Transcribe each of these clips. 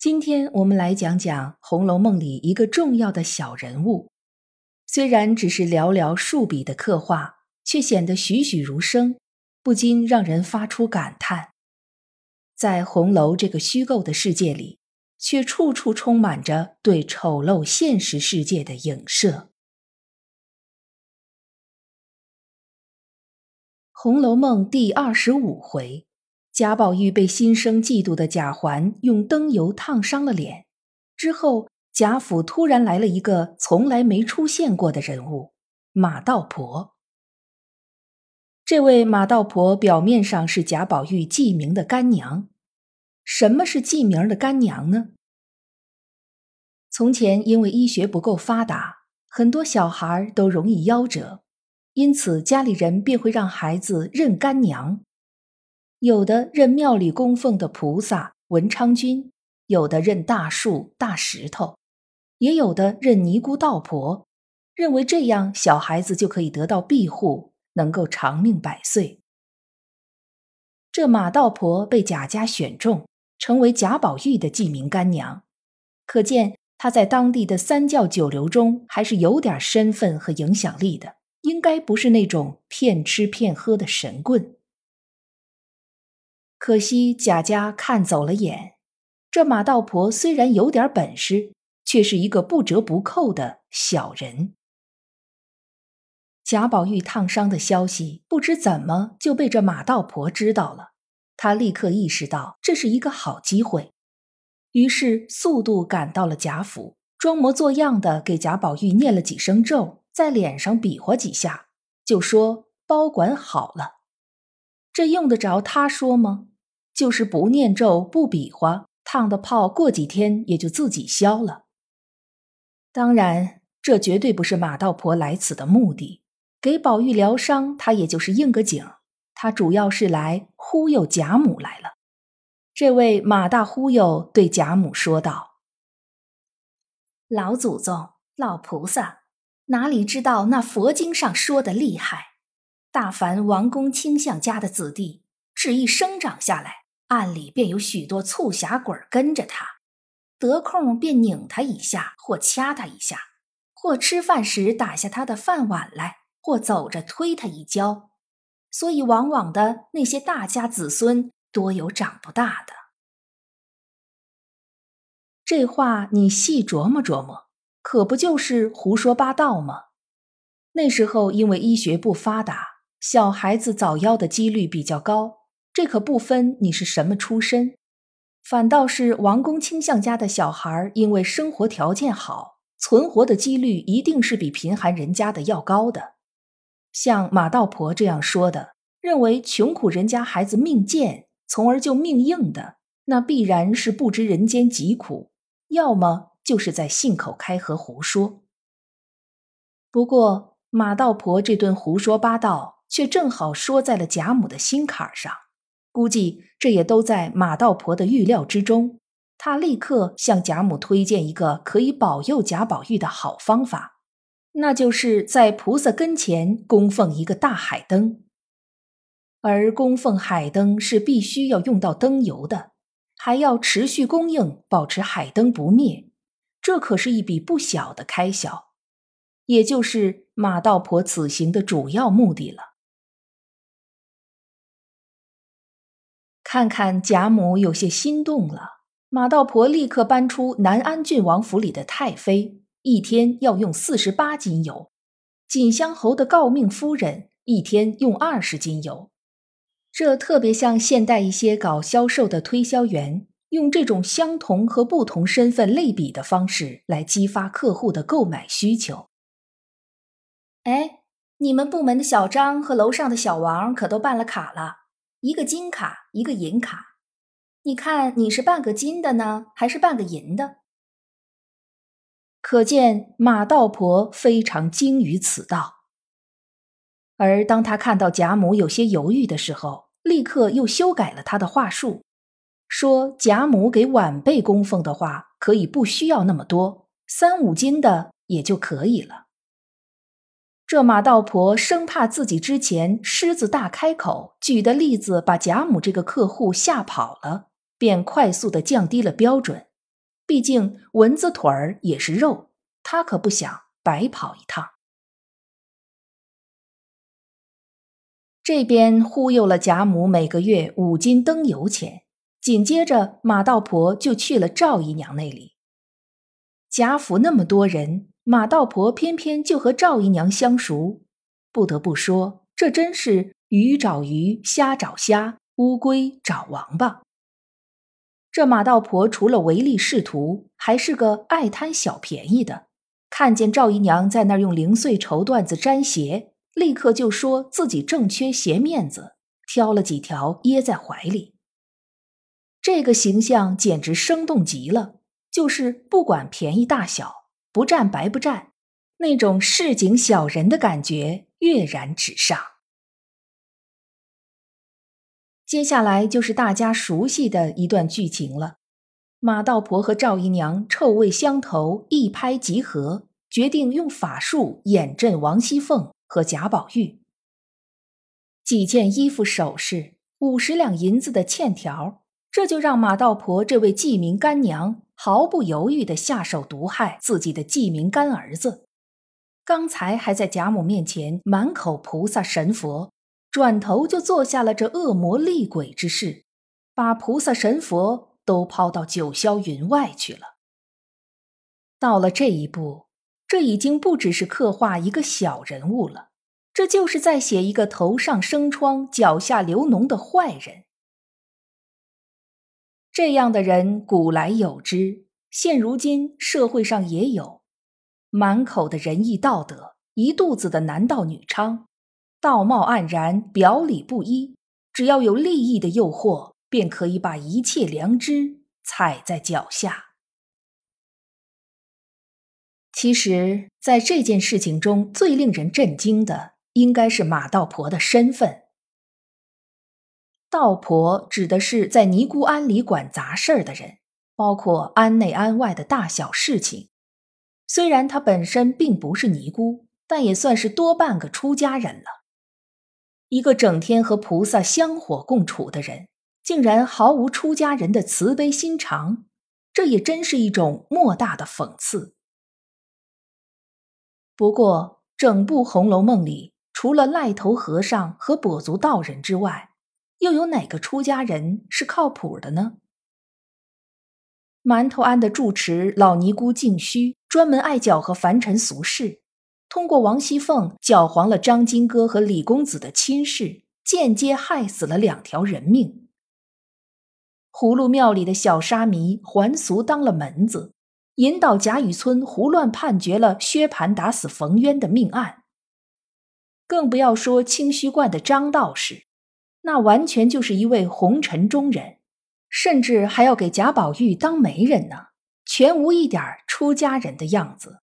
今天我们来讲讲《红楼梦》里一个重要的小人物，虽然只是寥寥数笔的刻画，却显得栩栩如生，不禁让人发出感叹：在红楼这个虚构的世界里，却处处充满着对丑陋现实世界的影射。《红楼梦》第二十五回，贾宝玉被心生嫉妒的贾环用灯油烫伤了脸，之后贾府突然来了一个从来没出现过的人物——马道婆。这位马道婆表面上是贾宝玉记名的干娘。什么是记名的干娘呢？从前因为医学不够发达，很多小孩都容易夭折。因此，家里人便会让孩子认干娘，有的认庙里供奉的菩萨文昌君，有的认大树大石头，也有的认尼姑道婆，认为这样小孩子就可以得到庇护，能够长命百岁。这马道婆被贾家选中，成为贾宝玉的记名干娘，可见她在当地的三教九流中还是有点身份和影响力的。应该不是那种骗吃骗喝的神棍。可惜贾家看走了眼，这马道婆虽然有点本事，却是一个不折不扣的小人。贾宝玉烫伤的消息，不知怎么就被这马道婆知道了。他立刻意识到这是一个好机会，于是速度赶到了贾府，装模作样的给贾宝玉念了几声咒。在脸上比划几下，就说包管好了。这用得着他说吗？就是不念咒、不比划，烫的泡过几天也就自己消了。当然，这绝对不是马道婆来此的目的。给宝玉疗伤，他也就是应个景。他主要是来忽悠贾母来了。这位马大忽悠对贾母说道：“老祖宗、老菩萨。”哪里知道那佛经上说的厉害？大凡王公卿相家的子弟，只一生长下来，暗里便有许多促狭鬼跟着他，得空便拧他一下，或掐他一下，或吃饭时打下他的饭碗来，或走着推他一跤。所以往往的那些大家子孙，多有长不大的。这话你细琢磨琢磨。可不就是胡说八道吗？那时候因为医学不发达，小孩子早夭的几率比较高。这可不分你是什么出身，反倒是王公卿相家的小孩，因为生活条件好，存活的几率一定是比贫寒人家的要高的。像马道婆这样说的，认为穷苦人家孩子命贱，从而就命硬的，那必然是不知人间疾苦，要么。就是在信口开河胡说。不过马道婆这顿胡说八道，却正好说在了贾母的心坎上，估计这也都在马道婆的预料之中。她立刻向贾母推荐一个可以保佑贾宝玉的好方法，那就是在菩萨跟前供奉一个大海灯，而供奉海灯是必须要用到灯油的，还要持续供应，保持海灯不灭。这可是一笔不小的开销，也就是马道婆此行的主要目的了。看看贾母有些心动了，马道婆立刻搬出南安郡王府里的太妃，一天要用四十八斤油；锦香侯的诰命夫人一天用二十斤油。这特别像现代一些搞销售的推销员。用这种相同和不同身份类比的方式来激发客户的购买需求。哎，你们部门的小张和楼上的小王可都办了卡了，一个金卡，一个银卡。你看你是办个金的呢，还是办个银的？可见马道婆非常精于此道。而当他看到贾母有些犹豫的时候，立刻又修改了他的话术，说贾母给晚辈供奉的话，可以不需要那么多，三五斤的也就可以了。这马道婆生怕自己之前狮子大开口举的例子把贾母这个客户吓跑了，便快速的降低了标准。毕竟蚊子腿儿也是肉，他可不想白跑一趟。这边忽悠了贾母每个月五斤灯油钱，紧接着马道婆就去了赵姨娘那里。贾府那么多人。马道婆偏偏就和赵姨娘相熟，不得不说，这真是鱼找鱼，虾找虾，乌龟找王八。这马道婆除了唯利是图，还是个爱贪小便宜的。看见赵姨娘在那儿用零碎绸缎子粘鞋，立刻就说自己正缺鞋面子，挑了几条掖在怀里。这个形象简直生动极了，就是不管便宜大小。不占白不占，那种市井小人的感觉跃然纸上。接下来就是大家熟悉的一段剧情了：马道婆和赵姨娘臭味相投，一拍即合，决定用法术掩阵王熙凤和贾宝玉。几件衣服首饰，五十两银子的欠条，这就让马道婆这位记名干娘。毫不犹豫地下手毒害自己的记名干儿子，刚才还在贾母面前满口菩萨神佛，转头就做下了这恶魔厉鬼之事，把菩萨神佛都抛到九霄云外去了。到了这一步，这已经不只是刻画一个小人物了，这就是在写一个头上生疮、脚下流脓的坏人。这样的人古来有之，现如今社会上也有，满口的仁义道德，一肚子的男盗女娼，道貌岸然，表里不一，只要有利益的诱惑，便可以把一切良知踩在脚下。其实，在这件事情中最令人震惊的，应该是马道婆的身份。道婆指的是在尼姑庵里管杂事儿的人，包括庵内庵外的大小事情。虽然她本身并不是尼姑，但也算是多半个出家人了。一个整天和菩萨香火共处的人，竟然毫无出家人的慈悲心肠，这也真是一种莫大的讽刺。不过，整部《红楼梦》里，除了赖头和尚和跛足道人之外，又有哪个出家人是靠谱的呢？馒头庵的住持老尼姑净虚，专门爱搅和凡尘俗事，通过王熙凤搅黄了张金哥和李公子的亲事，间接害死了两条人命。葫芦庙里的小沙弥还俗当了门子，引导贾雨村胡乱判决了薛蟠打死冯渊的命案。更不要说清虚观的张道士。那完全就是一位红尘中人，甚至还要给贾宝玉当媒人呢，全无一点出家人的样子。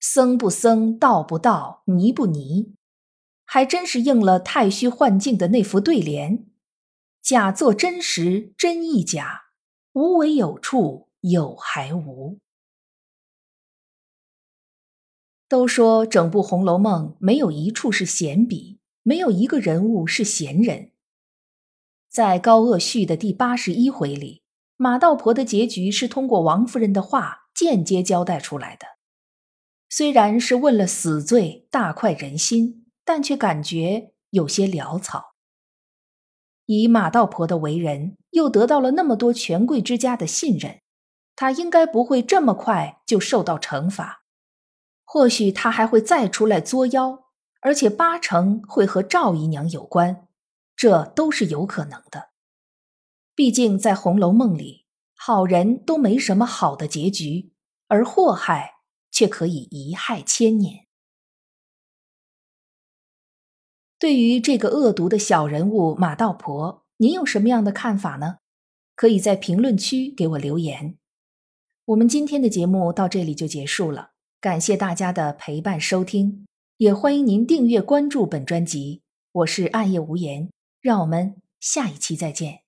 僧不僧，道不道，尼不尼，还真是应了太虚幻境的那副对联：假作真实，真亦假；无为有处，有还无。都说整部《红楼梦》没有一处是闲笔。没有一个人物是闲人。在高鹗续的第八十一回里，马道婆的结局是通过王夫人的话间接交代出来的。虽然是问了死罪，大快人心，但却感觉有些潦草。以马道婆的为人，又得到了那么多权贵之家的信任，她应该不会这么快就受到惩罚。或许她还会再出来作妖。而且八成会和赵姨娘有关，这都是有可能的。毕竟在《红楼梦》里，好人都没什么好的结局，而祸害却可以一害千年。对于这个恶毒的小人物马道婆，您有什么样的看法呢？可以在评论区给我留言。我们今天的节目到这里就结束了，感谢大家的陪伴收听，也欢迎您订阅关注本专辑。我是暗夜无言，让我们下一期再见。